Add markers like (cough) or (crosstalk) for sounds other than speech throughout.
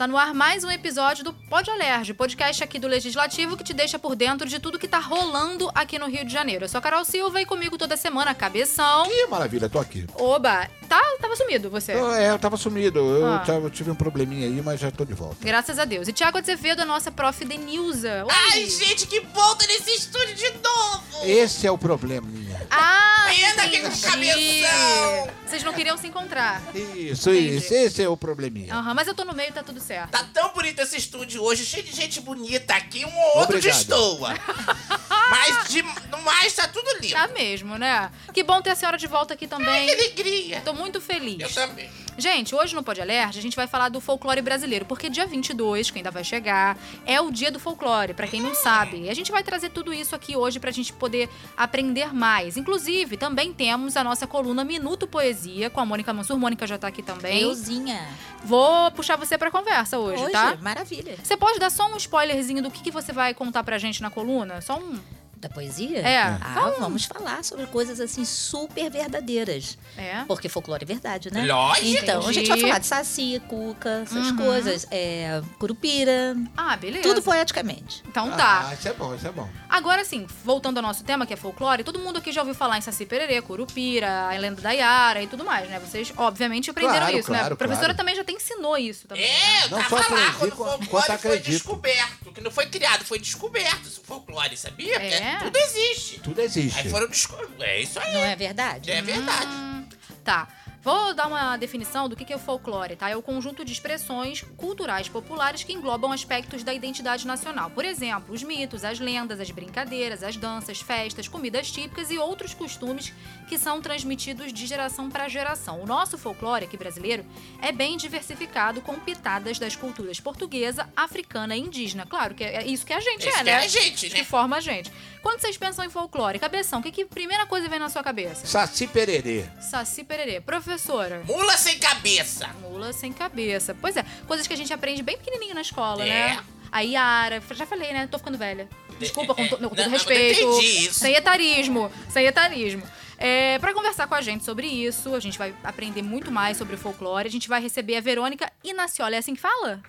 Gente, tá no ar mais um episódio do Pode Alerge, podcast aqui do Legislativo que te deixa por dentro de tudo que tá rolando aqui no Rio de Janeiro. Eu sou a Carol Silva e comigo toda semana, Cabeção. Que maravilha, tô aqui. Oba, tá, tava sumido você. Eu, é, eu tava sumido. Eu, Ah. tava- eu tive um probleminha aí, mas já tô de volta. Graças a Deus. E Tiago Azevedo, a nossa prof. Denilza. Oi. Ai, gente, que volta nesse estúdio de novo! Esse é o probleminha. Ah, Pena que com cabeção. Vocês não queriam se encontrar. Isso, Entendi. isso. Esse é o probleminha. Aham, mas eu tô no meio, tá tudo certo. Tá tão bonito esse estúdio hoje, cheio de gente bonita aqui, um ou outro Obrigado. destoa. (laughs) Mas de, no mais tá tudo lindo. Tá mesmo, né? Que bom ter a senhora de volta aqui Que também. alegria. Tô muito feliz. Eu também. Gente, hoje no Pode Alerte a gente vai falar do folclore brasileiro, porque dia 22, que ainda vai chegar, é o dia do folclore, pra quem não sabe. E a gente vai trazer tudo isso aqui hoje pra gente poder aprender mais. Inclusive, também temos a nossa coluna Minuto Poesia com a Mônica Mansur. Mônica já tá aqui também. Euzinha. Vou puxar você pra conversa hoje, Hoje, tá? maravilha. Você pode dar só um spoilerzinho do que, que você vai contar pra gente na coluna? Só um. Da poesia? É. Ah, vamos falar sobre coisas assim super verdadeiras. É. Porque folclore é verdade, né? Lógico. Então, a gente vai falar de saci, cuca, essas Uhum. coisas. É, curupira. Ah, beleza. Tudo poeticamente. Então tá. Ah, isso é bom, isso é bom. Agora sim, voltando ao nosso tema, que é folclore, todo mundo aqui já ouviu falar em Saci Pererê, Curupira, a lenda da Yara e tudo mais, né? Vocês, obviamente, aprenderam Claro, isso, né? claro, A professora claro. também já te ensinou isso também. É, eu Não tava só lá quando o folclore foi descoberto. Que não foi criado, foi descoberto esse folclore, sabia? Porque É. tudo existe. Tudo existe. Aí foram descobertos. É isso aí. Não é verdade? É verdade. Hum, tá. Vou dar uma definição do que que é o folclore, tá? É o conjunto de expressões culturais populares que englobam aspectos da identidade nacional. Por exemplo, os mitos, as lendas, as brincadeiras, as danças, festas, comidas típicas e outros costumes que são transmitidos de geração para geração. O nosso folclore aqui brasileiro é bem diversificado com pitadas das culturas portuguesa, africana e indígena. Claro que é isso que a gente Isso é, que é né? a gente, Que né? forma a gente. Quando vocês pensam em folclore, cabeção, o que, que primeira coisa vem na sua cabeça? Saci pererê. Saci Pererê. Professora, Mula sem cabeça. mula sem cabeça. Pois é, coisas que a gente aprende bem pequenininho na escola, É. né? A Yara, já falei, né? Tô ficando velha. Desculpa, com, to- com todo Não, respeito. entendi isso. Sem etarismo, sem etarismo. É, para conversar com a gente sobre isso, a gente vai aprender muito mais sobre o folclore. A gente vai receber a Verônica Inaciola. É assim que fala?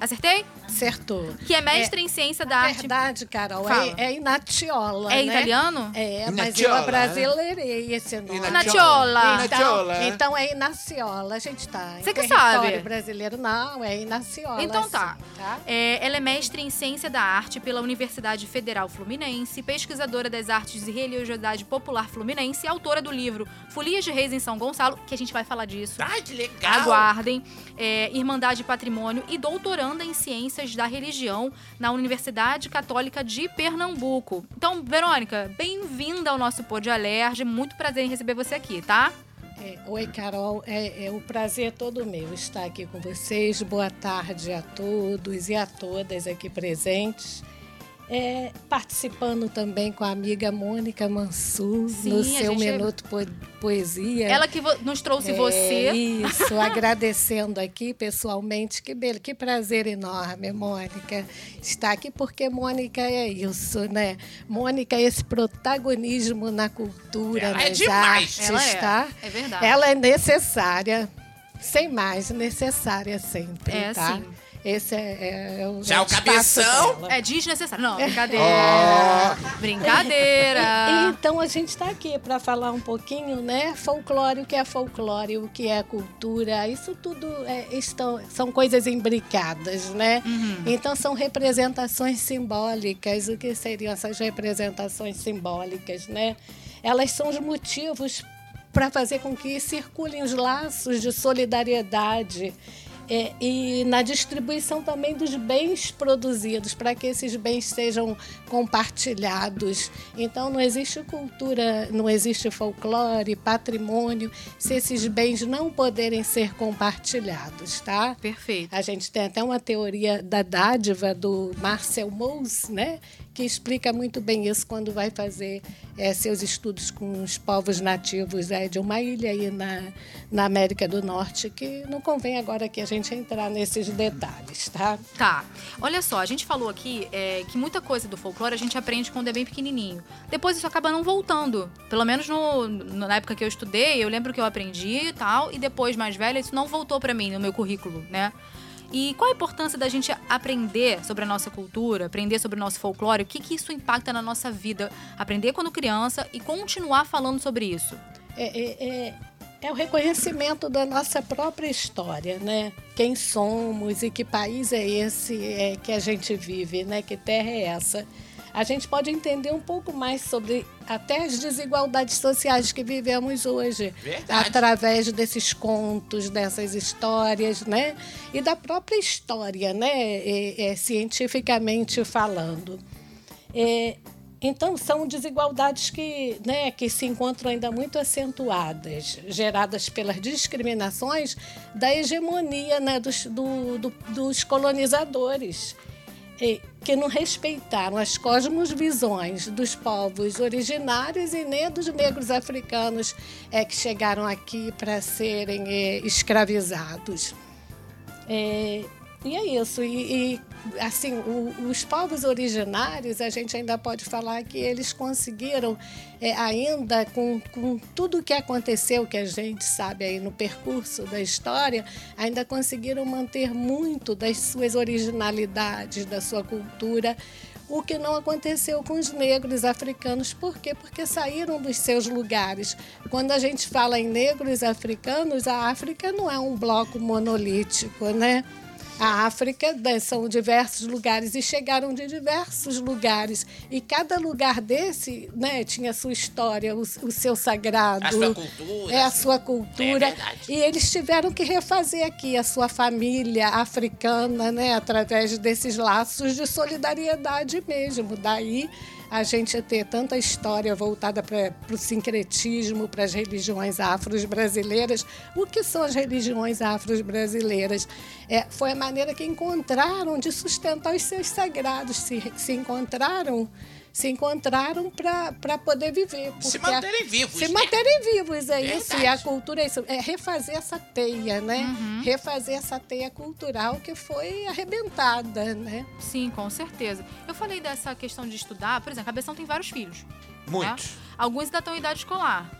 Acertei? Acertou. Que é mestre em ciência da arte. Verdade, Carol. Fala. É, é Inatiola, É né? italiano? É, mas Inatiola, eu abrasileirei esse nome. Inatiola. Então, Inatiola. então é Inaciola, a gente tá. Você que sabe. brasileiro, não, é Inaciola. Então tá. sim, tá? É, ela é mestre em Ciência da Arte pela Universidade Federal Fluminense, pesquisadora das artes e religiosidade popular fluminense e autora do livro Folias de Reis em São Gonçalo, que a gente vai falar disso. Ai, que legal. Aguardem. É, Irmandade e Patrimônio e doutoranda em Ciências da Religião na Universidade Católica de Pernambuco. Então, Verônica, bem-vinda ao nosso Pô de Alerge. Muito prazer em receber você aqui, tá? É, Oi, Carol. É, é o prazer todo meu estar aqui com vocês. Boa tarde a todos e a todas aqui presentes. É, participando também com a amiga Mônica Mansur Sim, no seu gente- Minuto Po- Poesia. Ela que nos trouxe É, você. Isso, (laughs) agradecendo aqui pessoalmente. Que, belo, que prazer enorme, Mônica, estar aqui, porque Mônica é isso, né? Mônica é esse protagonismo na cultura, Ela é nas demais. artes, Ela é. tá? É verdade. Ela é necessária, sem mais, necessária sempre, É, tá? sim. Esse é, é o Já o cabeção? dela. É desnecessário. Não, (laughs) brincadeira. Ó. Brincadeira. (laughs) Então a gente está aqui para falar um pouquinho, né? Folclore, o que é folclore, o que é cultura, isso tudo é, estão, são coisas imbricadas, né? Uhum. Então são representações simbólicas. O que seriam essas representações simbólicas, né? Elas são os motivos para fazer com que circulem os laços de solidariedade é, e na distribuição também dos bens produzidos, para que esses bens sejam compartilhados. Então, não existe cultura, não existe folclore, patrimônio, se esses bens não poderem ser compartilhados, tá? Perfeito. A gente tem até uma teoria da dádiva do Marcel Mauss, né? Que explica muito bem isso quando vai fazer é, seus estudos com os povos nativos é, de uma ilha aí na, na América do Norte, que não convém agora que a gente entrar nesses detalhes, tá? Tá. Olha só, a gente falou aqui é, que muita coisa do folclore a gente aprende quando é bem pequenininho. Depois isso acaba não voltando. Pelo menos no, na época que eu estudei, eu lembro que eu aprendi e tal, e depois, mais velha, isso não voltou para mim no meu currículo, né? E qual a importância da gente aprender sobre a nossa cultura, aprender sobre o nosso folclore? O que, que isso impacta na nossa vida? Aprender quando criança e continuar falando sobre isso. É, é, é, é o reconhecimento da nossa própria história, né? Quem somos e que país é esse é, que a gente vive, né? Que terra é essa? A gente pode entender um pouco mais sobre até as desigualdades sociais que vivemos hoje, Verdade. através desses contos, dessas histórias, né? E da própria história, né? É, é, cientificamente falando. É, então, são desigualdades que, né, que se encontram ainda muito acentuadas, geradas pelas discriminações da hegemonia né, dos, do, do, dos colonizadores que não respeitaram as cosmovisões dos povos originários e nem dos negros africanos é, que chegaram aqui para serem é, escravizados. É, e é isso. E, e assim, o, os povos originários, a gente ainda pode falar que eles conseguiram, é, ainda com, com tudo o que aconteceu, que a gente sabe aí no percurso da história, ainda conseguiram manter muito das suas originalidades, da sua cultura. O que não aconteceu com os negros africanos. Por quê? Porque saíram dos seus lugares. Quando a gente fala em negros africanos, a África não é um bloco monolítico, né? A África são diversos lugares e chegaram de diversos lugares. E cada lugar desse né, tinha a sua história, o, o seu sagrado. A sua cultura. É a sua cultura. É e eles tiveram que refazer aqui a sua família africana, né, através desses laços de solidariedade mesmo. Daí a gente ter tanta história voltada para o sincretismo, para as religiões afros brasileiras. O que são as religiões afros brasileiras? É, foi a maneira que encontraram de sustentar os seus sagrados, se, se encontraram se encontraram para poder viver. Se a- manterem vivos. se né? manterem vivos, é isso. E a Verdade. cultura é isso. É refazer essa teia, né? Uhum. Refazer essa teia cultural que foi arrebentada, né? Sim, com certeza. Eu falei dessa questão de estudar, por exemplo, a Cabeção tem vários filhos. Muitos. né? Alguns ainda estão em idade escolar.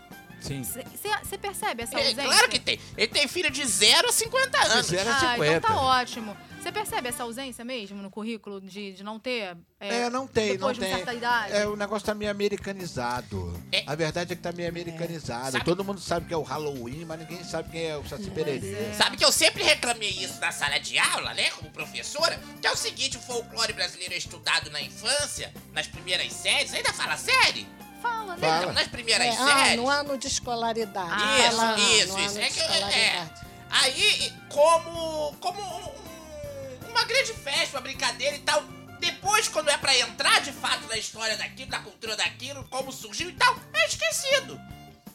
Sim. Você percebe essa É, ausência? claro que tem. Ele tem filho de 0 a 50 anos. zero a Ah, 50. então tá ótimo. Você percebe essa ausência mesmo no currículo de, de não ter? É, não tem, não de tem. certa idade? É, o negócio tá meio americanizado. É. A verdade é que tá meio americanizado. Sabe- Todo mundo sabe que é o Halloween, mas ninguém sabe quem é o Saci Pererê. Sabe que eu sempre reclamei isso na sala de aula, né? Como professora, que é o seguinte, o folclore brasileiro é estudado na infância, nas primeiras séries, ainda fala série? Fala, né? Fala. Então, nas primeiras É, ah, séries. no ano de escolaridade. Ah, Isso, Fala, isso, isso. É que- é, escolaridade. Aí, como, como um- uma grande festa, uma brincadeira e tal. Depois, quando é pra entrar de fato na história daquilo, na cultura daquilo, como surgiu e tal, é esquecido.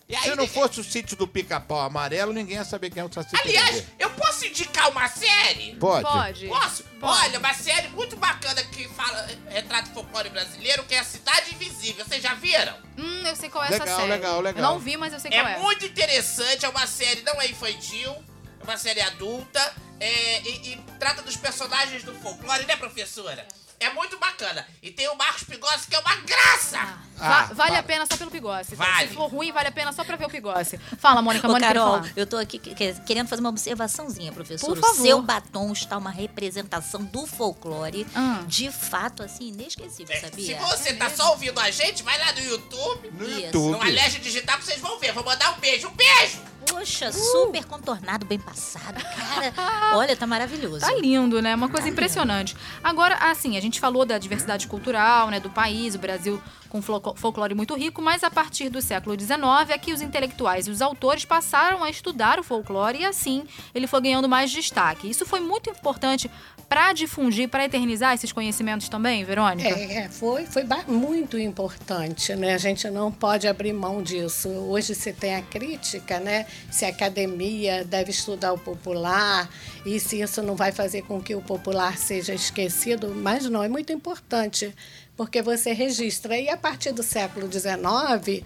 E aí, Se não fosse o sítio do pica-pau amarelo, ninguém ia saber quem é o Saci Aliás, Pererê. eu posso indicar uma série? Pode? Pode. Posso? Pode. Olha, uma série muito bacana que fala, retrata o folclore brasileiro, que é a Cidade Invisível. Vocês já viram? Hum, eu sei qual é Legal, essa série. legal, legal. Eu não vi, mas eu sei qual é. É muito interessante, é uma série, não é infantil, é uma série adulta, é, e, e trata dos personagens do folclore, né, professora? É muito bacana. E tem o Marcos Pigossi, que é uma graça! Va- Ah, vale para. a pena só pelo Pigossi. tá? Vale. Se for ruim, vale a pena só pra ver o Pigossi. Fala, Mônica. Ô, Mônica Carol, eu tô aqui que- que- querendo fazer uma observaçãozinha, professor. Por O favor. seu batom está uma representação do folclore, Ah. de fato, assim, inesquecível, É, Se sabia? você tá só ouvindo a gente, vai lá no YouTube, No Isso. YouTube. no Alérgio Digital, que vocês vão ver. Vou mandar um beijo. Um beijo! Poxa, super contornado, bem passado, cara. (laughs) Olha, tá maravilhoso. Tá lindo, né? Uma coisa impressionante. Agora, assim, a gente falou da diversidade cultural, né, do país. O Brasil com folclore muito rico, mas a partir do século XIX é que os intelectuais e os autores passaram a estudar o folclore e assim ele foi ganhando mais destaque. Isso foi muito importante para difundir, para eternizar esses conhecimentos também, Verônica? É, é, foi, foi muito importante, né? A gente não pode abrir mão disso. Hoje se tem a crítica, né? Se a academia deve estudar o popular e se isso não vai fazer com que o popular seja esquecido, mas não, é muito importante, porque você registra. E a partir do século XIX,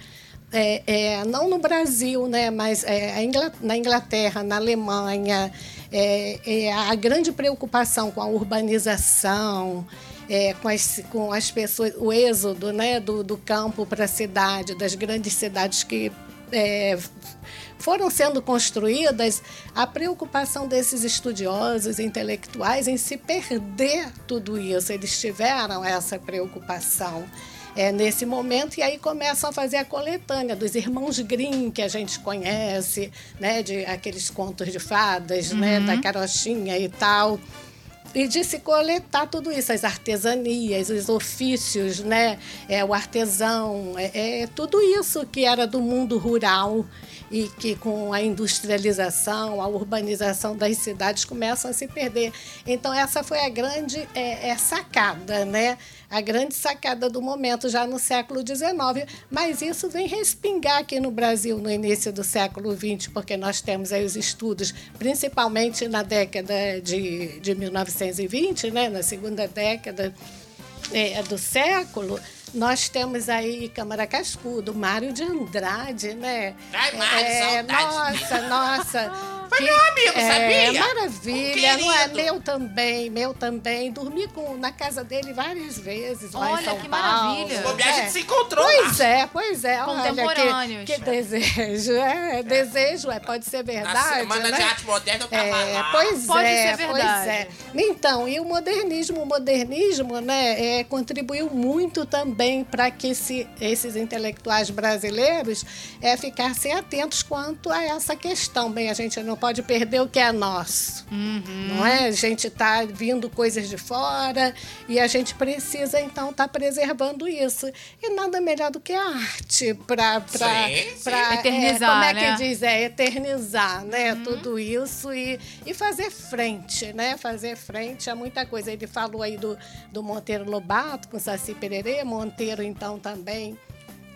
é, é, não no Brasil, né, mas é, na Inglaterra, na Alemanha, é, é, a grande preocupação com a urbanização, é, com, as, com as pessoas, o êxodo né, do, do campo para a cidade, das grandes cidades que é, foram sendo construídas, a preocupação desses estudiosos intelectuais em se perder tudo isso. Eles tiveram essa preocupação é, nesse momento, e aí começam a fazer a coletânea dos irmãos Grimm, que a gente conhece, né, de aqueles contos de fadas, né, da carochinha e tal. E de se coletar tudo isso, as artesanias, os ofícios, né? É, o artesão, é, é tudo isso que era do mundo rural e que com a industrialização, a urbanização das cidades começam a se perder. Então essa foi a grande é, é, sacada, né? A grande sacada do momento já no século XIX, mas isso vem respingar aqui no Brasil no início do século XX, porque nós temos aí os estudos, principalmente na década de, de 1920, né? na segunda década é, do século, nós temos aí Câmara Cascudo, Mário de Andrade, né? Ai, Mário, é, saudade. Nossa, nossa. (laughs) Foi meu amigo, é, sabia? Maravilha, Um não é? Meu também, meu também. Dormi com, na casa dele várias vezes lá Olha, em São que Paulo. maravilha. A É. gente se encontrou Pois lá. é, pois é. Olha, Contemporâneos. que, que desejo. É, desejo, é, pode ser Na verdade. Semana né? de Arte Moderna eu tava É, lá. pois Pode é, ser pois verdade. é. Então, e o modernismo, o modernismo, né, é, contribuiu muito também para que esse- esses intelectuais brasileiros é, ficassem atentos quanto a essa questão. Bem, a gente não pode perder o que é nosso, não é? A gente está vindo coisas de fora e a gente precisa então estar preservando isso. E nada melhor do que a arte para. Eternizar, como é né? que diz? É eternizar, né? Tudo isso e, e fazer frente, né? Fazer frente a muita coisa. Ele falou aí do, do Monteiro Lobato com Saci Pererê, Monteiro, então, também.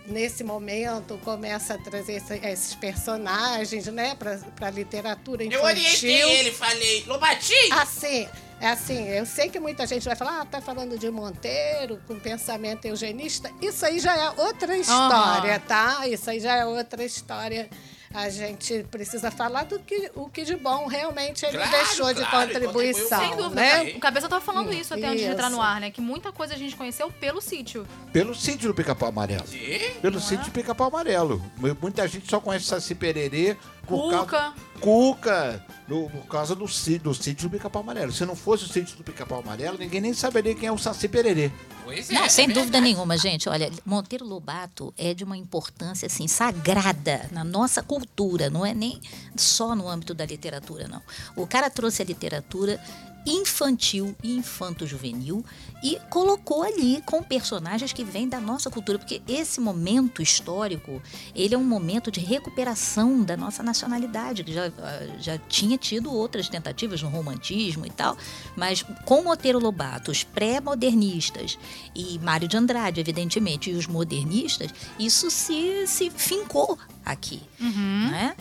Nesse momento, começa a trazer esse- esses personagens né, para a literatura infantil. Eu orientei ele, falei, Lobatinho, Assim, é assim, eu sei que muita gente vai falar, ah, tá falando de Monteiro, com pensamento eugenista. Isso aí já é outra história, tá? Isso aí já é outra história. A gente precisa falar do que, o que de bom realmente ele Claro, deixou de claro, ele contribuição, Sem dúvida. né? O Cabeça tava falando isso até antes de entrar no Isso. ar, né? Que muita coisa a gente conheceu pelo sítio. Pelo sítio do Pica-Pau Amarelo. Sim. Pelo sítio do Pica-Pau Amarelo. Muita gente só conhece Saci Pererê por Cuca. causa... Cuca. no- por causa do, do sítio do Pica-Pau Amarelo. Se não fosse o sítio do Pica-Pau Amarelo, ninguém nem saberia quem é o Saci Pererê. Pois é. Não, é sem verdade. dúvida nenhuma, gente. Olha, Monteiro Lobato é de uma importância assim sagrada na nossa cultura, não é nem só no âmbito da literatura, não. O cara trouxe a literatura infantil e infanto-juvenil e colocou ali com personagens que vêm da nossa cultura, porque esse momento histórico, ele é um momento de recuperação da nossa nacionalidade, que já, ah, já tinha tido outras tentativas no romantismo e tal, mas com Monteiro Lobato, os pré-modernistas e Mário de Andrade, evidentemente, e os modernistas, isso se, se fincou aqui, né?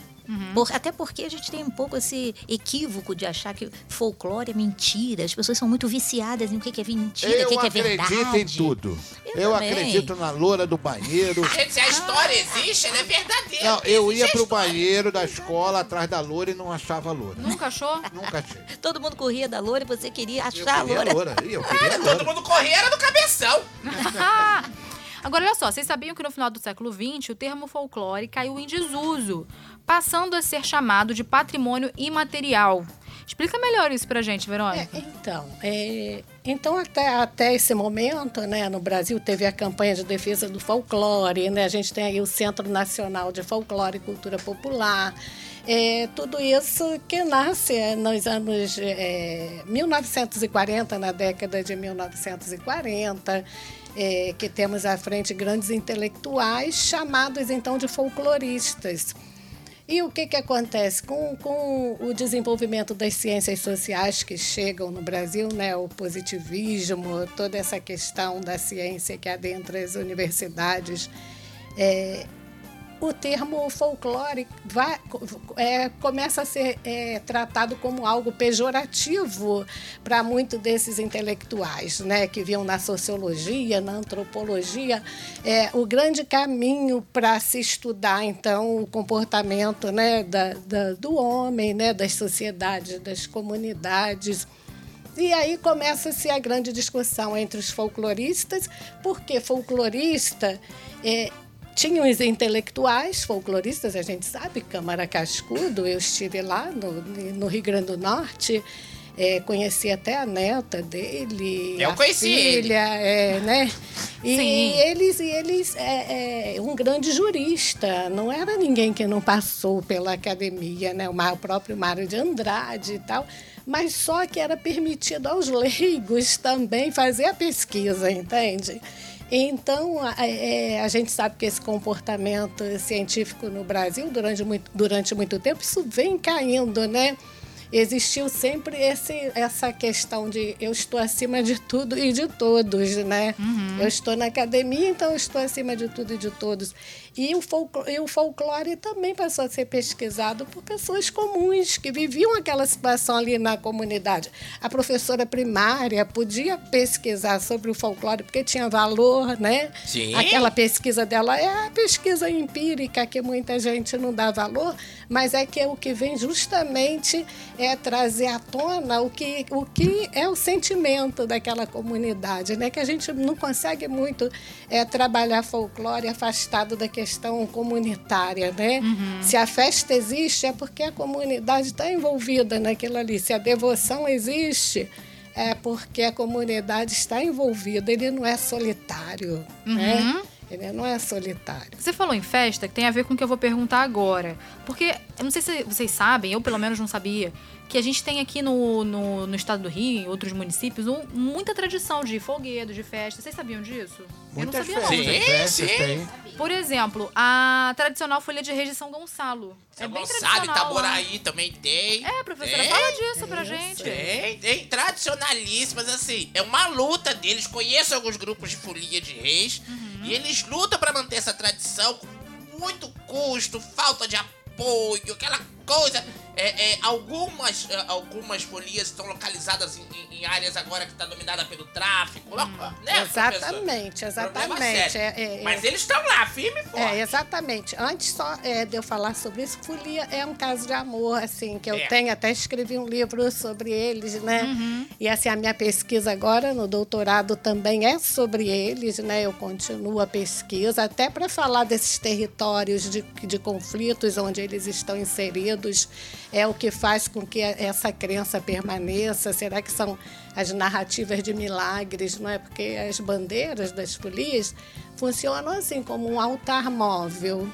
Por- até porque a gente tem um pouco esse equívoco de achar que folclore é mentira. As pessoas são muito viciadas em o que é mentira, o Eu que que é verdade. acredito em tudo. Eu Eu, acredito na loura do banheiro. Gente, (laughs) se a história existe, ela é verdadeira. Não, eu ia a pro história. banheiro da escola atrás da loura e não achava a loura. Nunca achou? (laughs) Nunca achei. Todo mundo corria da loura e você queria Eu achar a queria loura. a loura. Eu queria a Todo mundo corria era do cabeção. (laughs) Agora, olha só, vocês sabiam que no final do século XX o termo folclore caiu em desuso, passando a ser chamado de patrimônio imaterial. Explica melhor isso pra gente, É, Verônica. então, é, então até, até esse momento, né, no Brasil teve a campanha de defesa do folclore, né, a gente tem aí o Centro Nacional de Folclore e Cultura Popular, é, tudo isso que nasce nos anos é, 1940, na década de 1940, é, que temos à frente grandes intelectuais, chamados então de folcloristas. E o que, que acontece? Com, com o desenvolvimento das ciências sociais que chegam no Brasil, né, o positivismo, toda essa questão da ciência que adentra as universidades, é, o termo folclore vai, é, começa a ser é, tratado como algo pejorativo para muitos desses intelectuais, né, que viam na sociologia, na antropologia, é, o grande caminho para se estudar, então, o comportamento né, da, da, do homem, né, das sociedades, das comunidades. E aí começa-se a grande discussão entre os folcloristas, porque folclorista é, tinham os intelectuais, folcloristas, a gente sabe, Câmara Cascudo, eu estive lá no, no Rio Grande do Norte, é, conheci até a neta dele, eu a conheci filha, é, né? E Sim. eles, eles é, é, um grande jurista, não era ninguém que não passou pela academia, né? O próprio Mário de Andrade e tal, mas só que era permitido aos leigos também fazer a pesquisa, entende? Então, a, é, a gente sabe que esse comportamento científico no Brasil, durante muito, durante muito tempo, isso vem caindo, né? Existiu sempre esse, essa questão de eu estou acima de tudo e de todos, né? Eu estou na academia, então eu estou acima de tudo e de todos. E o, folclore, e o folclore também passou a ser pesquisado por pessoas comuns que viviam aquela situação ali na comunidade. A professora primária podia pesquisar sobre o folclore porque tinha valor, né? Sim. Aquela pesquisa dela é a pesquisa empírica que muita gente não dá valor, mas é que é o que vem justamente é trazer à tona o que, o que é o sentimento daquela comunidade, né? Que a gente não consegue muito é, trabalhar folclore afastado da questão comunitária, né? Se a festa existe é porque a comunidade está envolvida naquilo ali. Se a devoção existe é porque a comunidade está envolvida. Ele não é solitário, né? Ele não é solitário. Você falou em festa, que tem a ver com o que eu vou perguntar agora. Porque, eu não sei se vocês sabem, eu pelo menos não sabia, que a gente tem aqui no, no, no estado do Rio, em outros municípios, um- muita tradição de folguedo, de festa. Vocês sabiam disso? Muitas eu não sabia, festas, não. Sim, festas sim. tem. Por exemplo, a tradicional folha de reis de São Gonçalo. São é bem Gonçalo, tradicional. lá. Itaboraí também tem. É, professora, Tem, fala disso pra gente. Tem, tem tradicionalíssimas, assim. É uma luta deles. Conheço alguns grupos de folia de reis. Uhum. E eles lutam pra manter essa tradição com muito custo, falta de apoio, aquela coisa. É, é, algumas, é, algumas folias estão localizadas em, em- em áreas agora que está dominada pelo tráfico. Hum. Né, Exatamente, professor? Exatamente. sério. É, é, Mas eles estão lá, firme e forte. É, exatamente. Antes só é, de eu falar sobre isso, folia é um caso de amor, assim, que eu É. tenho, até escrevi um livro sobre eles, né? E assim, a minha pesquisa agora no doutorado também é sobre eles, né? Eu continuo a pesquisa, até para falar desses territórios de, de conflitos onde eles estão inseridos, é o que faz com que essa crença permaneça. Será que são as narrativas de milagres, não é? Porque as bandeiras das folias funcionam assim como um altar móvel.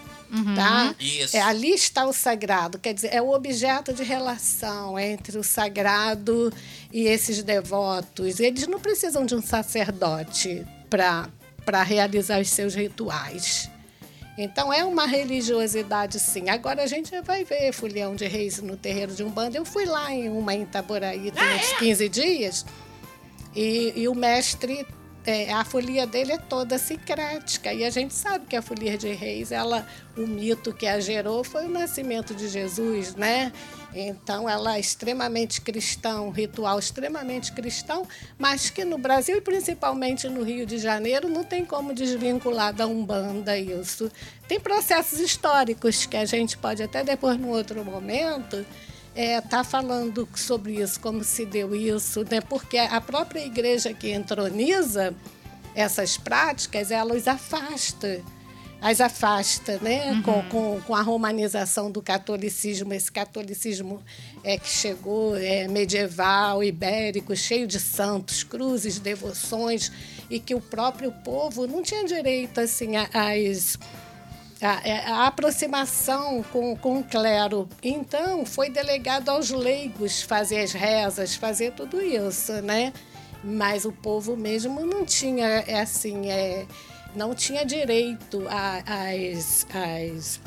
Tá? Isso. É, ali está o sagrado, quer dizer, é o objeto de relação entre o sagrado e esses devotos. Eles não precisam de um sacerdote para realizar os seus rituais. Então é uma religiosidade, sim. Agora a gente vai ver Folião de Reis no terreiro de Umbanda. Eu fui lá em uma em Itaboraí tem Ah, uns é? 15 dias e, e o mestre, é, a folia dele é toda sincrética. E a gente sabe que a folia de reis, ela, o mito que a gerou foi o nascimento de Jesus, né? Então ela é extremamente cristã, um ritual extremamente cristão, mas que no Brasil e principalmente no Rio de Janeiro não tem como desvincular da Umbanda isso. Tem processos históricos que a gente pode até depois, num outro momento, está falando sobre isso, como se deu isso, né? porque a própria igreja que entroniza essas práticas, ela os afasta. As afasta, né? Com, com, com a romanização do catolicismo, esse catolicismo é, que chegou é, medieval, ibérico, cheio de santos, cruzes, devoções, e que o próprio povo não tinha direito assim, às a, é, a aproximação com, com o clero. Então, foi delegado aos leigos fazer as rezas, fazer tudo isso, né? mas o povo mesmo não tinha, é assim, é, não tinha direito às, às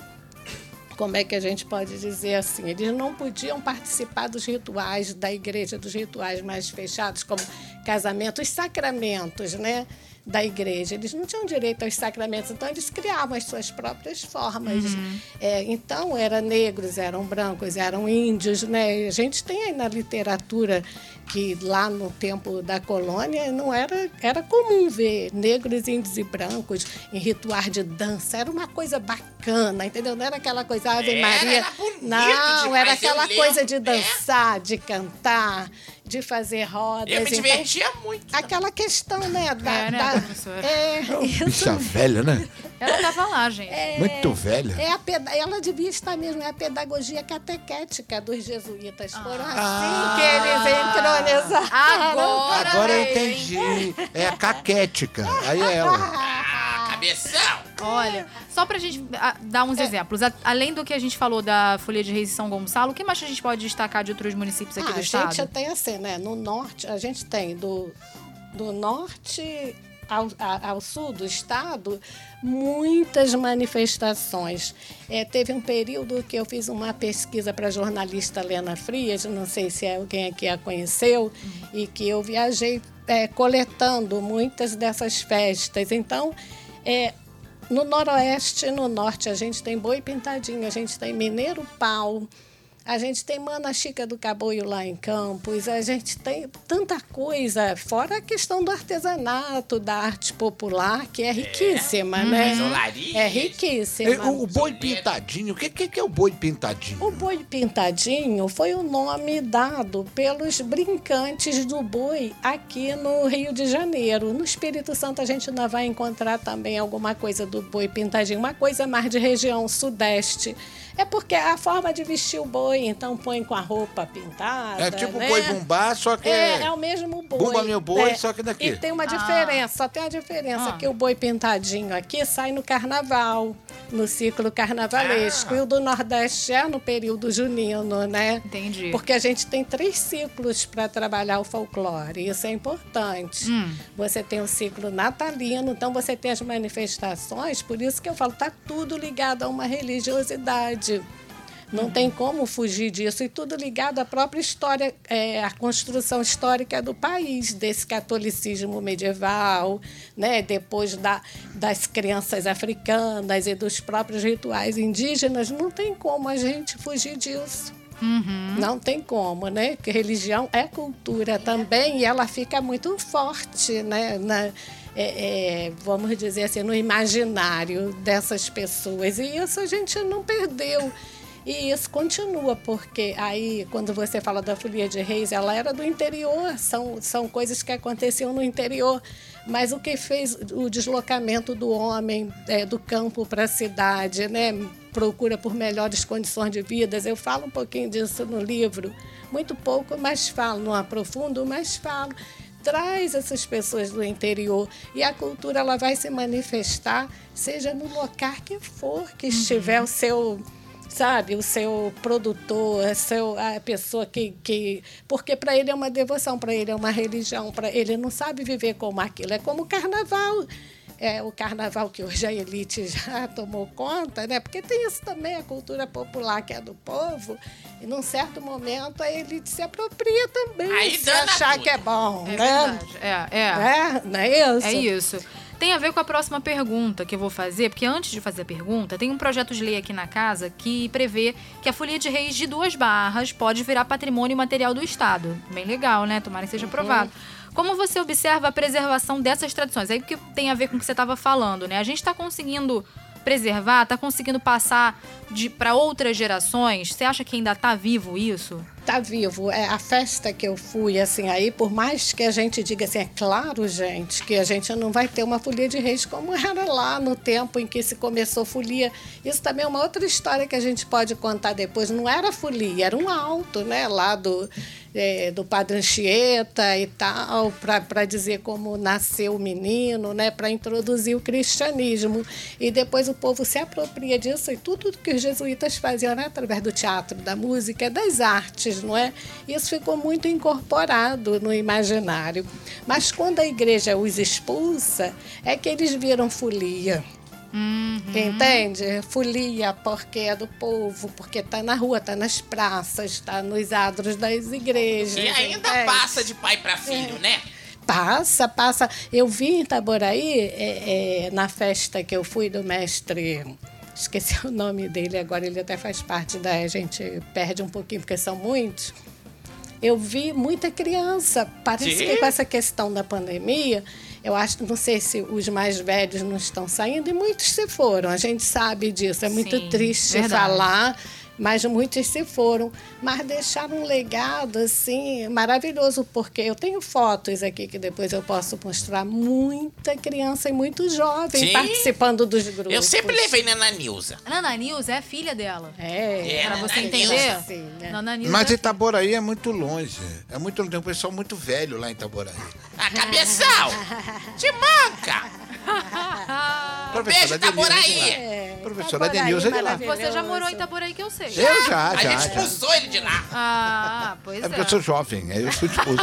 como é que a gente pode dizer assim? Eles não podiam participar dos rituais da igreja, dos rituais mais fechados, como casamento, os sacramentos, né? da igreja. Eles não tinham direito aos sacramentos, então eles criavam as suas próprias formas. Uhum. É, então, eram negros, eram brancos, eram índios. Né? A gente tem aí na literatura que lá no tempo da colônia não era, era comum ver negros, índios e brancos em rituais de dança. Era uma coisa bacana, entendeu? Não era aquela coisa Ave Maria. Era não, demais, era aquela coisa de é. dançar, de cantar, de fazer rodas. Eu me então, divertia muito. Aquela questão, né? Da, É, né, da- professora? é, Bicha velha, né? Ela tava lá, gente. Muito velha. é a peda- ela devia estar mesmo, é a pedagogia catequética dos jesuítas. Foram assim que eles entronizaram. Agora, Agora eu entendi. É a caquética. Aí é ela. Ah, cabeção. Olha, só pra gente ah, dar uns exemplos. A- além do que a gente falou da Folia de Reis de São Gonçalo, o que mais a gente pode destacar de outros municípios aqui Ah, do a estado? gente tem assim, né? No norte, a gente tem do, do norte ao, ao sul do estado muitas manifestações. É, teve um período que eu fiz uma pesquisa para a jornalista Lena Frias, não sei se alguém aqui a conheceu, e que eu viajei é, coletando muitas dessas festas. Então, é, no noroeste e no norte a gente tem boi pintadinho, a gente tem mineiro pau, a gente tem Mana Chica do Caboio lá em Campos, a gente tem tanta coisa, fora a questão do artesanato, da arte popular, que é riquíssima, né? As olarias. É riquíssima. É, O, o boi pintadinho, o que, que, que é o boi pintadinho? O boi pintadinho foi o nome dado pelos brincantes do boi aqui no Rio de Janeiro. No Espírito Santo a gente ainda vai encontrar também alguma coisa do boi pintadinho, uma coisa mais de região sudeste. É porque é a forma de vestir o boi, então põe com a roupa pintada. É tipo né? boi bumbá, só que É, é o mesmo boi. Bumba meu boi, É. só que daqui. E tem uma Ah. diferença, só tem uma diferença, Ah. que o boi pintadinho aqui sai no carnaval, no ciclo carnavalesco. E o do Nordeste é no período junino, né? Entendi. Porque a gente tem três ciclos para trabalhar o folclore, isso é importante. Hum. Você tem o ciclo natalino, então você tem as manifestações, por isso que eu falo, tá tudo ligado a uma religiosidade. Não tem como fugir disso. E tudo ligado à própria história, é, à construção histórica do país, desse catolicismo medieval, né? depois da, das crenças africanas e dos próprios rituais indígenas. Não tem como a gente fugir disso. Não tem como, né? Porque religião é cultura também e ela fica muito forte, né? Na- é, é, vamos dizer assim, no imaginário dessas pessoas. E isso a gente não perdeu. E isso continua, porque aí, quando você fala da Folia de Reis, ela era do interior, são, são coisas que aconteciam no interior. Mas o que fez o deslocamento do homem é, do campo para a cidade, né? procura por melhores condições de vida. Eu falo um pouquinho disso no livro, muito pouco, mas falo, não aprofundo, mas falo. Traz essas pessoas do interior. E a cultura ela vai se manifestar, seja no local que for que estiver o seu sabe, o seu produtor, a, seu, a pessoa que, que porque para ele é uma devoção, para ele é uma religião, para ele não sabe viver como aquilo, é como o carnaval. É, o carnaval que hoje a elite (laughs) já tomou conta, né? Porque tem isso também, a cultura popular que é do povo, e num certo momento a elite se apropria também, Aí se achar tudo. que é bom, É né? verdade. É, é. É, não é isso? É isso. Tem a ver com a próxima pergunta que eu vou fazer, porque antes de fazer a pergunta, tem um projeto de lei aqui na casa que prevê que a folia de reis de duas barras pode virar patrimônio material do Estado. Bem legal, né? Tomara que seja aprovado. Como você observa a preservação dessas tradições? Aí que tem a ver com o que você estava falando, né? A gente está conseguindo preservar, está conseguindo passar para outras gerações? Você acha que ainda está vivo isso? tá vivo. É a festa que eu fui, assim, aí, por mais que a gente diga assim, é claro, gente, que a gente não vai ter uma folia de reis como era lá no tempo em que se começou folia. Isso também é uma outra história que a gente pode contar depois. Não era folia, era um alto, né, lá do é, do Padre Anchieta e tal, para dizer como nasceu o menino, né, para introduzir o cristianismo. E depois o povo se apropria disso e tudo que os jesuítas faziam né, através do teatro, da música, das artes, não é? Isso ficou muito incorporado no imaginário. Mas quando a igreja os expulsa, é que eles viram folia. Uhum. Entende? Folia, porque é do povo, porque está na rua, está nas praças, está nos adros das igrejas. E ainda entende? passa de pai pra filho, né? Passa, passa. Eu vi em Itaboraí, é, é, na festa que eu fui do mestre. Esqueci (laughs) o nome dele agora, ele até faz parte da. A gente perde um pouquinho, porque são muitos. Eu vi muita criança. Parece Sim. que com essa questão da pandemia, eu acho, não sei se os mais velhos não estão saindo, e muitos se foram. A gente sabe disso. É muito Sim, triste verdade. falar, mas muitos se foram. Mas deixaram um legado, assim, maravilhoso, porque eu tenho fotos aqui que depois eu posso mostrar. Muita criança e muito jovem Sim. participando dos grupos. Eu sempre levei Nana Nilza. A Nana Nilza é a filha dela. É, É, Pra você Nana entender. Sim, né? Nana Nilza Mas é Itaboraí é muito longe. É muito Tem um pessoal muito velho lá em Itaboraí. Ah, cabeção! (laughs) Te manca! (laughs) Beijo, Denilza Itaboraí. É, Professora Itaboraí, Denilza de lá. Você já morou em Itaboraí que eu sei. Eu já, A já. gente já. expulsou ele de lá. Ah, pois É porque eu sou jovem, aí eu fui (laughs) expulso.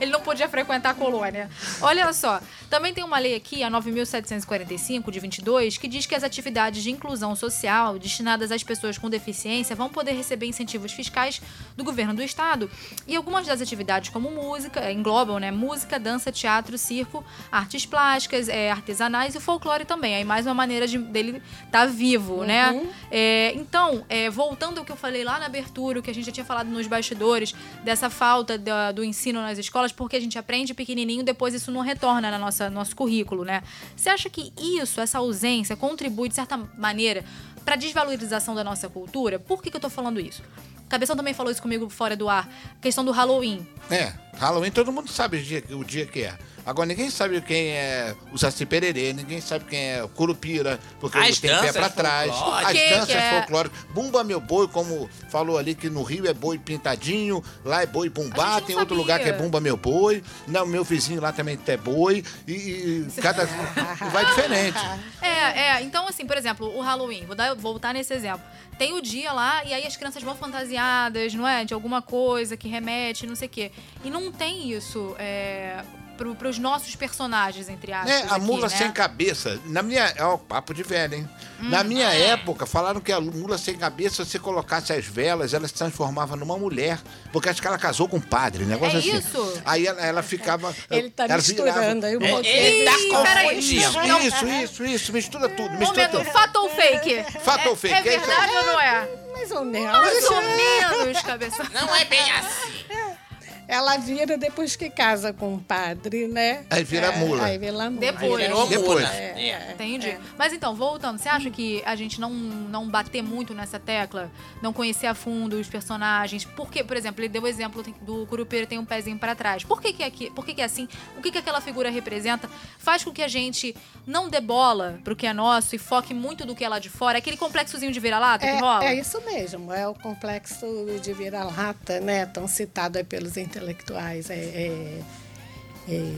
Ele não podia frequentar a colônia. Olha só, também tem uma lei aqui, a 9.745, de 22, que diz que as atividades de inclusão social destinadas às pessoas com deficiência vão poder receber incentivos fiscais do governo do estado. E algumas das atividades, como música, englobam, né? Música, dança, teatro, circo, artes plásticas, eh, artesanais e folclore também. Aí mais uma maneira de, dele estar vivo, né? É, então, é, voltando ao que eu falei lá na abertura, o que a gente já tinha falado nos bastidores, dessa falta da- do ensino nas escolas, porque a gente aprende pequenininho, depois isso não retorna na nossa nosso currículo, né? Você acha que isso, essa ausência, contribui de certa maneira para desvalorização da nossa cultura? Por que, que eu tô falando isso? Cabeção também falou isso comigo fora do ar, questão do Halloween. É, Halloween todo mundo sabe o dia, o dia que é. Agora ninguém sabe quem é o Saci Pererê, ninguém sabe quem é o Curupira, porque As tem pé pra trás. As Que danças é? folclóricas. Bumba meu boi, como falou ali que no Rio é boi pintadinho, lá é boi bumbá, tem outro lugar que é bumba meu boi. Não, meu vizinho lá também é boi e, e cada (laughs) vai diferente. É, é. Então, assim, por exemplo, o Halloween, vou dar, voltar nesse exemplo. Tem o dia lá e aí as crianças vão fantasiadas, não é? De alguma coisa que remete, não sei o quê. E não tem isso é, pro, pros nossos personagens, entre aspas. É, a aqui, mula né? sem cabeça. Na minha. É o papo de velho, hein? Na Hum, minha é. época, falaram que a mula sem cabeça, se você colocasse as velas, ela se transformava numa mulher. Porque acho que ela casou com um padre, negócio É assim. isso? Aí ela, ela ficava. (laughs) Ele tá ela misturando aí um É, pouquinho. ele tá confundindo. Isso, isso, isso. Mistura tudo. Mistura Momento, tudo. fato ou fake? Fato é, ou fake? É É isso aí. verdade ou não é? Mais ou menos. Mais ou menos, cabeça. Não é bem assim. Ela vira depois que casa com o padre, né? Aí vira mula. Aí vira mula. Depois. Virou Depois. mula. É, É. Entendi. Mas então, voltando, você acha que a gente não, não bater muito nessa tecla, não conhecer a fundo os personagens? Porque, por exemplo, ele deu o exemplo do Curupira tem um pezinho pra trás. Por que, que, é, aqui, por que, que é assim? O que, que aquela figura representa? Faz com que a gente não dê bola pro que é nosso e foque muito do que é lá de fora. Aquele complexozinho de vira-lata que rola? É, é isso mesmo, é o complexo de vira-lata, né? Tão citado aí pelos intelectuais. É, é- é,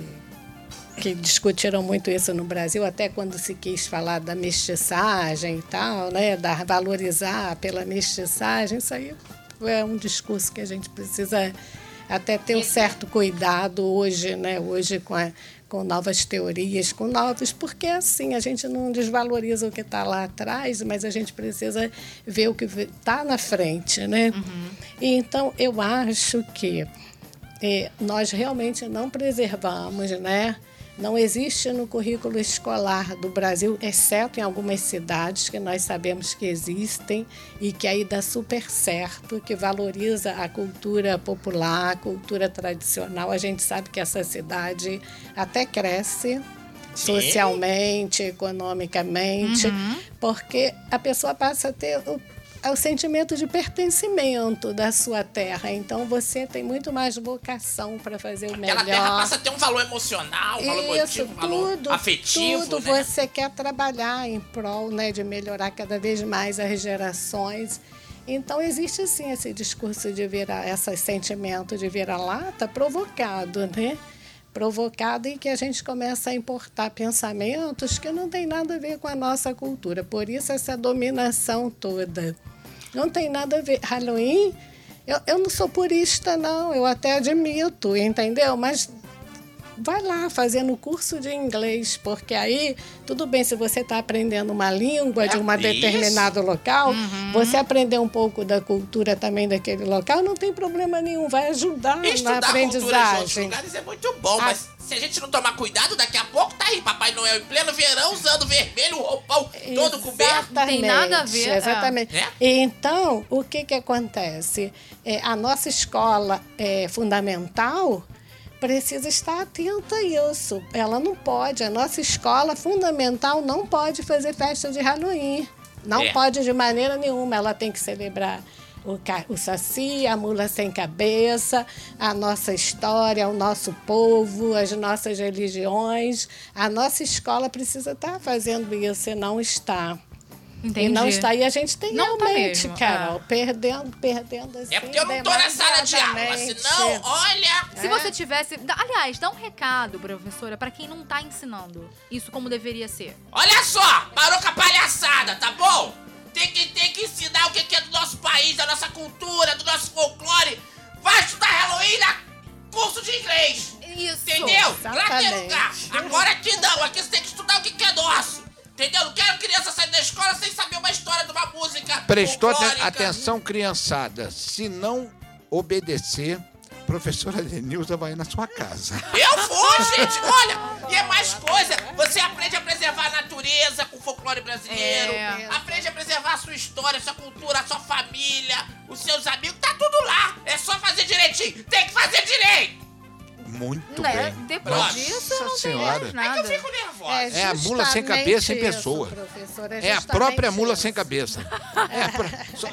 que discutiram muito isso no Brasil, até quando se quis falar da mestiçagem e tal, né? Da valorizar pela mestiçagem, isso aí é um discurso que a gente precisa até ter um certo cuidado hoje, né? Hoje com, a- com novas teorias, com novos, porque assim a gente não desvaloriza o que está lá atrás, mas a gente precisa ver o que está na frente, né? E então eu acho que é, nós realmente não preservamos, né? Não existe no currículo escolar do Brasil, exceto em algumas cidades que nós sabemos que existem e que aí dá super certo, que valoriza a cultura popular, a cultura tradicional. A gente sabe que essa cidade até cresce socialmente, economicamente, porque a pessoa passa a ter o, o sentimento de pertencimento da sua terra. Então você tem muito mais vocação para fazer o melhor. Aquela terra passa a ter um valor emocional, um valor Isso, emotivo, um valor tudo, afetivo, tudo né? você quer trabalhar em prol né, de melhorar cada vez mais as gerações. Então existe sim esse discurso de virar, esse sentimento de vira-lata provocado, né? Provocado em que a gente começa a importar pensamentos que não tem nada a ver com a nossa cultura. Por isso essa dominação toda. Não tem nada a ver. Halloween, eu, eu não sou purista, não, eu até admito, entendeu? Mas vai lá fazendo curso de inglês, porque aí, tudo bem, se você está aprendendo uma língua de É um isso. determinado local, você aprender um pouco da cultura também daquele local, não tem problema nenhum, vai ajudar E na Estudar cultura em outros aprendizagem. lugares é muito bom, Ah. mas se a gente não tomar cuidado, daqui a pouco tá aí Papai Noel em pleno verão, usando vermelho, roupão todo coberto. Não tem nada a ver, é. Exatamente. É? Então, o que, que acontece? É, a nossa escola é, fundamental precisa estar atenta a isso. Ela não pode, a nossa escola fundamental não pode fazer festa de Halloween. Não É. pode de maneira nenhuma. Ela tem que celebrar o, o Saci, a mula sem cabeça, a nossa história, o nosso povo, as nossas religiões. A nossa escola precisa estar fazendo isso e não está. Entendi. E não está. E a gente tem Não tá realmente, mesmo, Carol, é. perdendo, perdendo assim. É porque eu não tô na sala de aula, senão, olha... Se você tivesse. Aliás, dá um recado, professora, pra quem não tá ensinando isso como deveria ser. Olha só, parou com a palhaçada, tá bom? Tem que, tem que ensinar o que é do nosso país, da nossa cultura, do nosso folclore. Vai estudar Halloween na curso de inglês. Isso. Entendeu? Lá tem lugar. Agora aqui não, aqui você tem que estudar o que é nosso. Entendeu? Não quero criança sair da escola sem saber uma história de uma música. Prestou atenção, criançada. Se não obedecer, professora Lenilza vai na sua casa. Eu fui, gente, olha! E é mais coisa. Você aprende a preservar a natureza com o folclore brasileiro. É. Aprende a preservar a sua história, a sua cultura, a sua família, os seus amigos. Tá tudo lá. É só fazer direitinho. Tem que fazer direito. Muito Né? bem. Depois Nossa disso, não tem Senhora. mais É que nada. eu fico nervosa. É a mula sem cabeça em justamente pessoa. isso, professor, É a própria mula isso. sem cabeça. (laughs)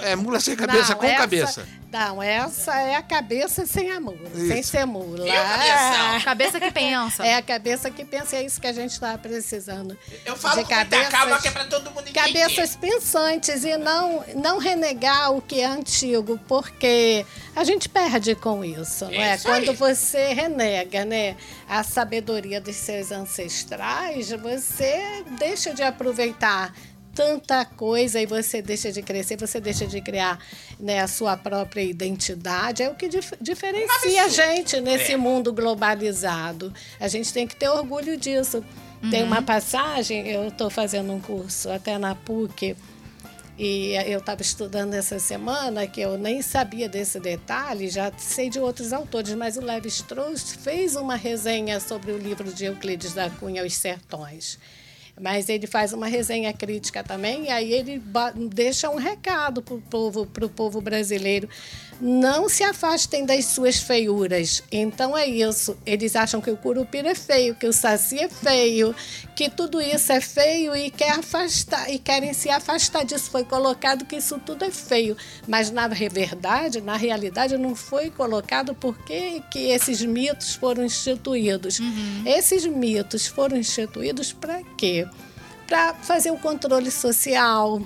É, é mula sem cabeça Não, com essa- cabeça. Não, essa é a cabeça sem a mula, sem Isso. ser mula. E o cabeção? Cabeça que pensa. É a cabeça que pensa, é isso que a gente está precisando. Eu falo De cabeças- calma que é pra todo mundo entender. Cabeças pensantes e não, não renegar o que é antigo, porque a gente perde com isso, não é? Isso aí. Quando você renega, né, a sabedoria dos seus ancestrais, você deixa de aproveitar tanta coisa e você deixa de crescer, você deixa de criar né, a sua própria identidade. É o que dif- diferencia a gente nesse É. mundo globalizado. A gente tem que ter orgulho disso. Tem uma passagem, eu estou fazendo um curso até na PUC, e eu estava estudando essa semana que eu nem sabia desse detalhe, já sei de outros autores, mas o Levi Strauss fez uma resenha sobre o livro de Euclides da Cunha, Os Sertões. Mas ele faz uma resenha crítica também, e aí ele deixa um recado para o povo, pro povo brasileiro. Não se afastem das suas feiuras. Então é isso. Eles acham que o curupira é feio, que o saci é feio, que tudo isso é feio e quer afastar e querem se afastar disso. Foi colocado que isso tudo é feio, mas na verdade, na realidade, não foi colocado porque que esses mitos foram instituídos. Esses mitos foram instituídos para quê? Para fazer o controle social,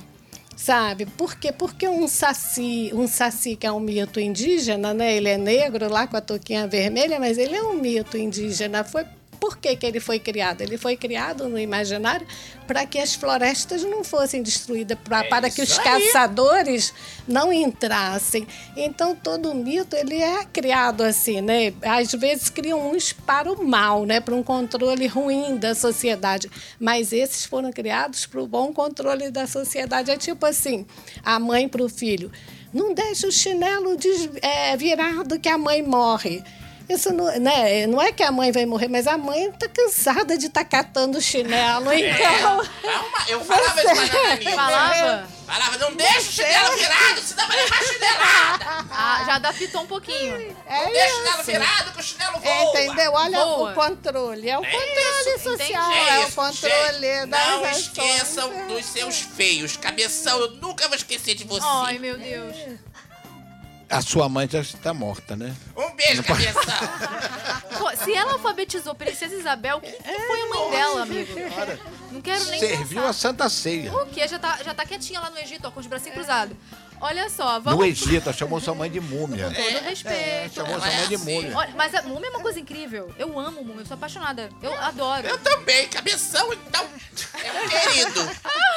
Sabe? Por quê? Porque um saci, um saci que é um mito indígena, né? Ele é negro lá com a touquinha vermelha, mas ele é um mito indígena. Foi por que, que ele foi criado? Ele foi criado no imaginário para que as florestas não fossem destruídas, pra, É para que os aí. caçadores não entrassem. Então todo mito ele é criado assim, né? Às vezes criam uns para o mal, né? Para um controle ruim da sociedade. Mas esses foram criados para o bom controle da sociedade. É tipo assim, a mãe para o filho. Não deixa o chinelo des- é, virado que a mãe morre. Isso não, né, não é que a mãe vai morrer, mas a mãe está cansada de estar catando o chinelo. É, Então, calma, eu falava isso pra Nananinha. Falava? Falava, não deixa o chinelo virado, senão vai levar chinelada. Ah, já adaptou um pouquinho. é Deixa o chinelo virado que o chinelo voa. É, entendeu? Olha Boa. o controle. É o É controle isso, social, é, É o controle gente, das Não ações. esqueçam dos seus feios. Cabeção, eu nunca vou esquecer de você. Ai, meu Deus. A sua mãe já está morta, né? Um beijo, cabeção. (laughs) Se ela alfabetizou Princesa Isabel, quem que foi a mãe dela, amigo? Não quero nem Serviu pensar. a Santa Ceia. O quê? Já tá, já tá quietinha lá no Egito, ó, com os bracinhos cruzados. Olha só, No vamos. Egito, chamou sua mãe de múmia. Com todo respeito. É, chamou sua mãe de múmia. Olha, mas a múmia é uma coisa incrível. Eu amo múmia, eu sou apaixonada. Eu adoro. Eu também, cabeção, então. É um querido.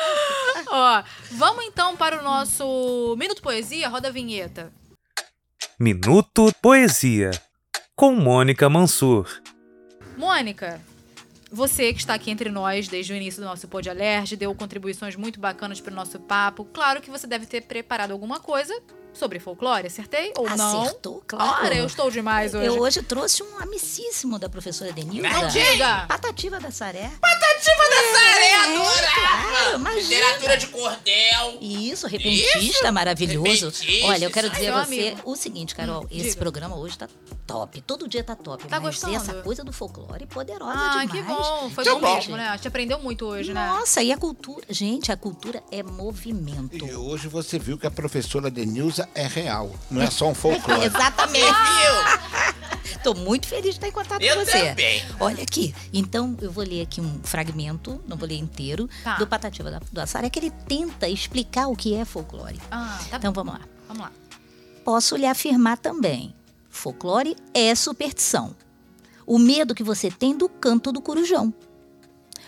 (laughs) Ó, vamos então para o nosso Minuto Poesia, roda a vinheta. Minuto Poesia, com Mônica Mansur. Mônica, você que está aqui entre nós desde o início do nosso Pod Alert, deu contribuições muito bacanas para o nosso papo. Claro que você deve ter preparado alguma coisa sobre folclore, acertei ou não? Acertou, claro. Ora, eu estou demais hoje. Eu hoje trouxe um amicíssimo da professora Denilda. Não diga! Patativa da Saré. Patativa da Saré, claro, adorava! imagina. Literatura de cordel. Isso, repentista, Isso, repentista. repentista, Olha, eu quero dizer a você amigo. o seguinte, Carol. esse diga. programa hoje tá top. Todo dia tá top. Tá mas gostando? essa coisa do folclore poderosa Ah, demais. que bom. Foi Que bom, bom. mesmo, né? A gente aprendeu muito hoje, né? Nossa, e a cultura? Gente, a cultura é movimento. E hoje você viu que a professora Denilza é real, não é só um folclore. (laughs) Exatamente. Tô muito feliz de estar em contato Eu com você. também. Olha aqui. Então, eu vou ler aqui um fragmento, não vou ler inteiro, Tá. do Patativa da- do Assara, que ele tenta explicar o que é folclore. Ah, tá Então, bom. vamos lá. Vamos lá. Posso lhe afirmar também: folclore é superstição. O medo que você tem do canto do corujão.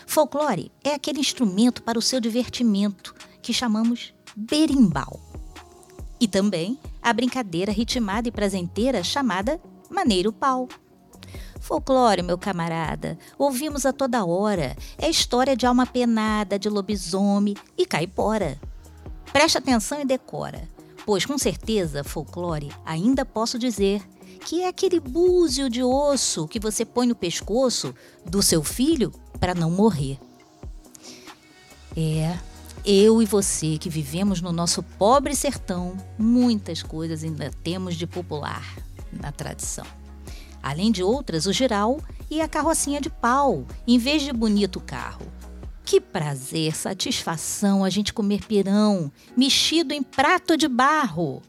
Folclore é aquele instrumento para o seu divertimento que chamamos berimbau. E também a brincadeira ritmada e prazenteira chamada maneiro pau. Folclore, meu camarada, ouvimos a toda hora. É história de alma penada, de lobisomem e caipora. Preste atenção e decora, pois com certeza folclore ainda posso dizer que é aquele búzio de osso que você põe no pescoço do seu filho para não morrer. É, eu e você que vivemos no nosso pobre sertão, muitas coisas ainda temos de popular na tradição. Além de outras, o geral e a carrocinha de pau, em vez de bonito carro. Que prazer, satisfação a gente comer pirão, mexido em prato de barro.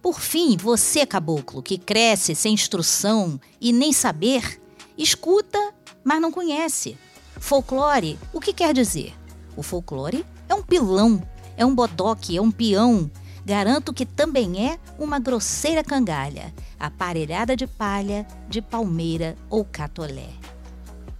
Por fim, você, caboclo, que cresce sem instrução e nem saber, escuta, mas não conhece. Folclore, o que quer dizer? O folclore é um pilão, é um bodoque, é um peão. Garanto que também é uma grosseira cangalha, aparelhada de palha, de palmeira ou catolé.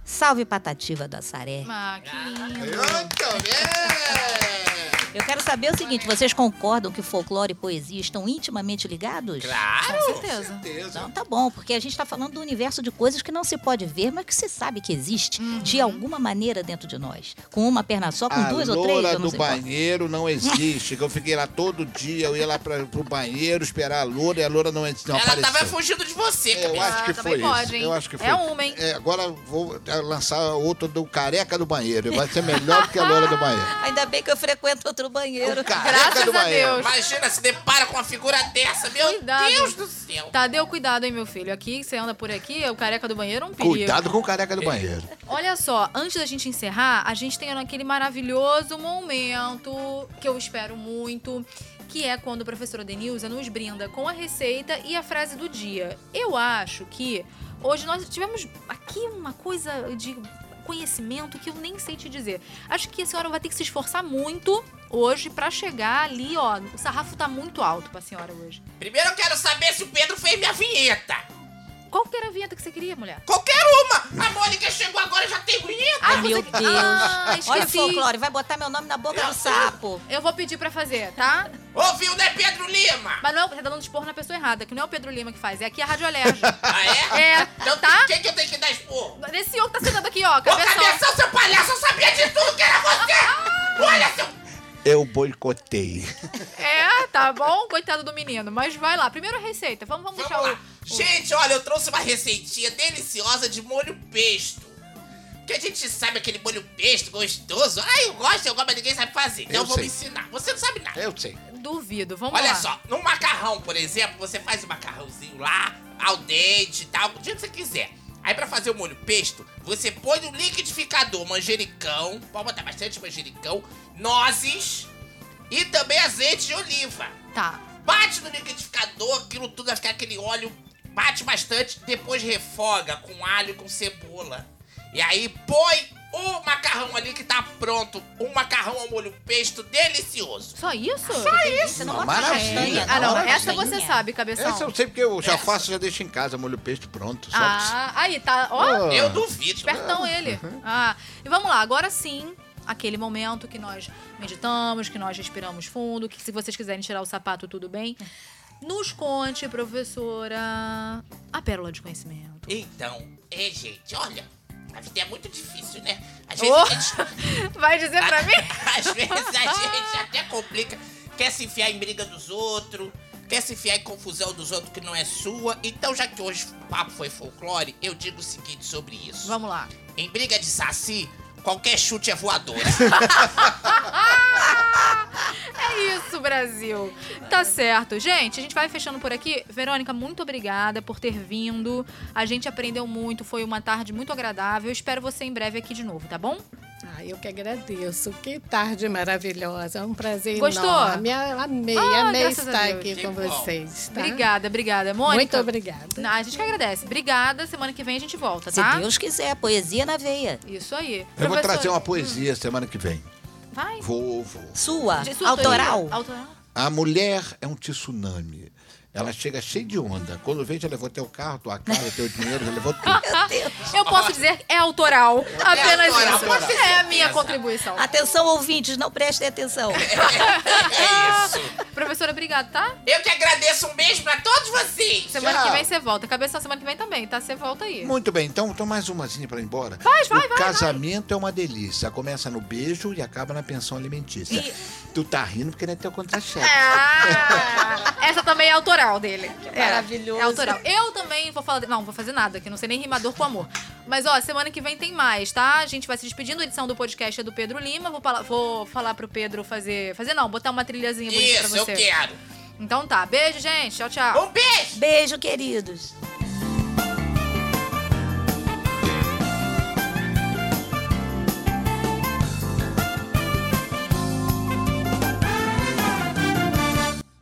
Salve Patativa da Saré. Ah, que lindo. Muito bem! Eu quero saber o seguinte, vocês concordam que folclore e poesia estão intimamente ligados? Claro. Com certeza. Certeza. Então tá bom, porque a gente está falando do universo de coisas que não se pode ver, mas que se sabe que existe de alguma maneira dentro de nós. Com uma perna só, com a duas ou três, loura eu não do sei qual. banheiro não existe. que eu fiquei lá todo dia, eu ia lá pra, pro banheiro esperar a loura e a loura não, não Ela apareceu. tava fugindo de você, Eu cabeça. acho que Ah, foi pode, isso. hein? Eu acho que É foi. uma, hein? É, agora vou é, lançar outro do careca do banheiro. Vai ser melhor do que a loura do banheiro. Ainda bem que eu frequento outro banheiro. O careca Graças do a banheiro. Deus. Imagina, se depara com uma figura dessa. Meu Cuidado. Deus do céu. Tadeu, cuidado, hein, meu filho. Aqui, você anda por aqui, o careca do banheiro é um perigo. Cuidado com o careca do banheiro. Olha só, antes da gente encerrar, a gente tem aquele maravilhoso momento que eu espero muito, que é quando a professora Denilza nos brinda com a receita e a frase do dia. Eu acho que hoje nós tivemos aqui uma coisa de conhecimento que eu nem sei te dizer. Acho que a senhora vai ter que se esforçar muito hoje pra chegar ali, ó. O sarrafo tá muito alto pra senhora hoje. Primeiro eu quero saber se o Pedro fez minha vinheta. Qual que era a vinheta que você queria, mulher? Qualquer uma. A Mônica chegou agora e já tem vinheta. Ai, meu Deus. Ah, Olha o folclore, vai botar meu nome na boca do sapo. Eu vou pedir pra fazer, tá? Ouviu, né, Pedro Lima? Mas não é, tá dando esporro na pessoa errada, que não é o Pedro Lima que faz, é aqui a Rádio Alerj. (laughs) Ah, é? É, Então, tá? quem que eu tenho que dar esporro? Nesse senhor que tá sentado aqui, ó, Ô, cabeção. cabeção, seu palhaço, eu sabia de tudo que era você! Olha, seu... Eu boicotei. (laughs) É, tá bom? Coitado do menino. Mas vai lá, primeiro a receita. Vamos, vamos, Vamos deixar lá. o... Gente, olha, eu trouxe uma receitinha deliciosa de molho pesto. Que a gente sabe aquele molho pesto gostoso. Ah, eu gosto, eu gosto, mas ninguém sabe fazer. Então Eu eu vou sei. me ensinar. Você não sabe nada. Eu sei. Duvido, vamos Olha lá. só, no macarrão, por exemplo, você faz o macarrãozinho lá, ao dente e tal, do jeito que você quiser. Aí pra fazer o molho pesto, você põe no liquidificador manjericão, pode botar bastante manjericão, nozes e também azeite de oliva. Tá. Bate no liquidificador, aquilo tudo vai ficar aquele óleo, bate bastante, depois refoga com alho e com cebola. E aí põe o macarrão ali que tá pronto. Um macarrão ao molho pesto delicioso. Só isso? Você não bota Maravilha. castanha, Ah, não. Essa você sabe, cabeção. Essa eu sei porque eu já faço, já deixo em casa, molho peixe pronto. Só Ah, aí, tá. Ó, Ah. Eu duvido. espertão ele. Ah, e vamos lá, agora sim, aquele momento que nós meditamos, que nós respiramos fundo, que se vocês quiserem tirar o sapato, tudo bem. Nos conte, professora, a pérola de conhecimento. Então, é, gente, olha. A vida é muito difícil, né? Às Oh. vezes a gente (laughs) Vai dizer pra mim? (laughs) Às vezes a gente até complica, quer se enfiar em briga dos outros, quer se enfiar em confusão dos outros que não é sua. Então, já que hoje o papo foi folclore, eu digo o seguinte sobre isso. Vamos lá. Em briga de saci, qualquer chute é voadora. (laughs) É isso, Brasil. Tá certo. Gente, a gente vai fechando por aqui. Verônica, muito obrigada por ter vindo. A gente aprendeu muito, foi uma tarde muito agradável. Eu espero você em breve aqui de novo, tá bom? Ah, eu que agradeço. Que tarde maravilhosa. É um prazer Gostou? enorme. Amei, Ah, amei estar aqui Que com bom. vocês. Tá? Obrigada, obrigada. Mônica. Muito obrigada. Não, a gente que agradece. Obrigada. Semana que vem a gente volta, Se tá? Deus quiser, poesia na veia. Isso aí. Eu vou Professora- trazer uma poesia semana que vem. Vai. Vou, vou. Sua, autoral. Autoral. A mulher é um tsunami. Ela chega cheia de onda. Quando vê, já levou teu carro, tua casa, teu dinheiro, já levou tudo. (laughs) Meu Deus. Eu posso dizer que é autoral. Apenas autoral, isso. ter É a minha contribuição. Atenção, ouvintes, não prestem atenção. (laughs) é isso. Professora, obrigada, tá? Eu que agradeço. Um beijo pra todos vocês. Semana Tchau. que vem você volta. Cabeção semana que vem também, tá? Você volta aí. Muito bem, então, então mais umazinha pra ir embora. Vai, vai, o vai, casamento é uma delícia. Começa no beijo e acaba na pensão alimentícia. Tu tá rindo porque não é teu contra-chefe. Ah, (laughs) essa também é autoral dele. É, Maravilhoso. É autoral. Eu também vou falar. Não, vou fazer nada, que eu não sei nem rimador com amor. Mas, ó, semana que vem tem mais, tá? A gente vai se despedindo. A edição do podcast é do Pedro Lima. Vou, falar- vou falar pro Pedro fazer. Fazer não, botar uma trilhazinha bonita Isso, pra eu você. quero. Então tá. Beijo, gente. Tchau, tchau. Um beijo. Beijo, queridos.